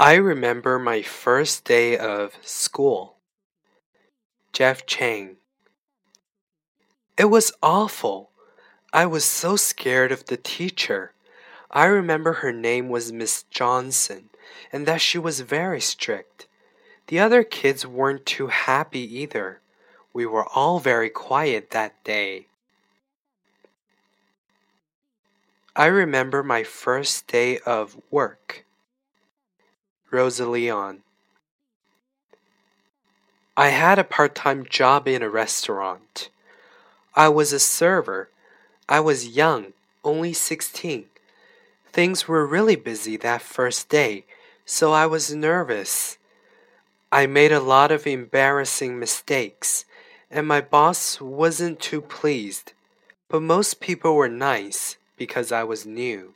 I remember my first day of school. Jeff Chang. It was awful. I was so scared of the teacher. I remember her name was Miss Johnson and that she was very strict. The other kids weren't too happy either. We were all very quiet that day. I remember my first day of work. Rosaleon. I had a part time job in a restaurant. I was a server. I was young, only 16. Things were really busy that first day, so I was nervous. I made a lot of embarrassing mistakes, and my boss wasn't too pleased. But most people were nice because I was new.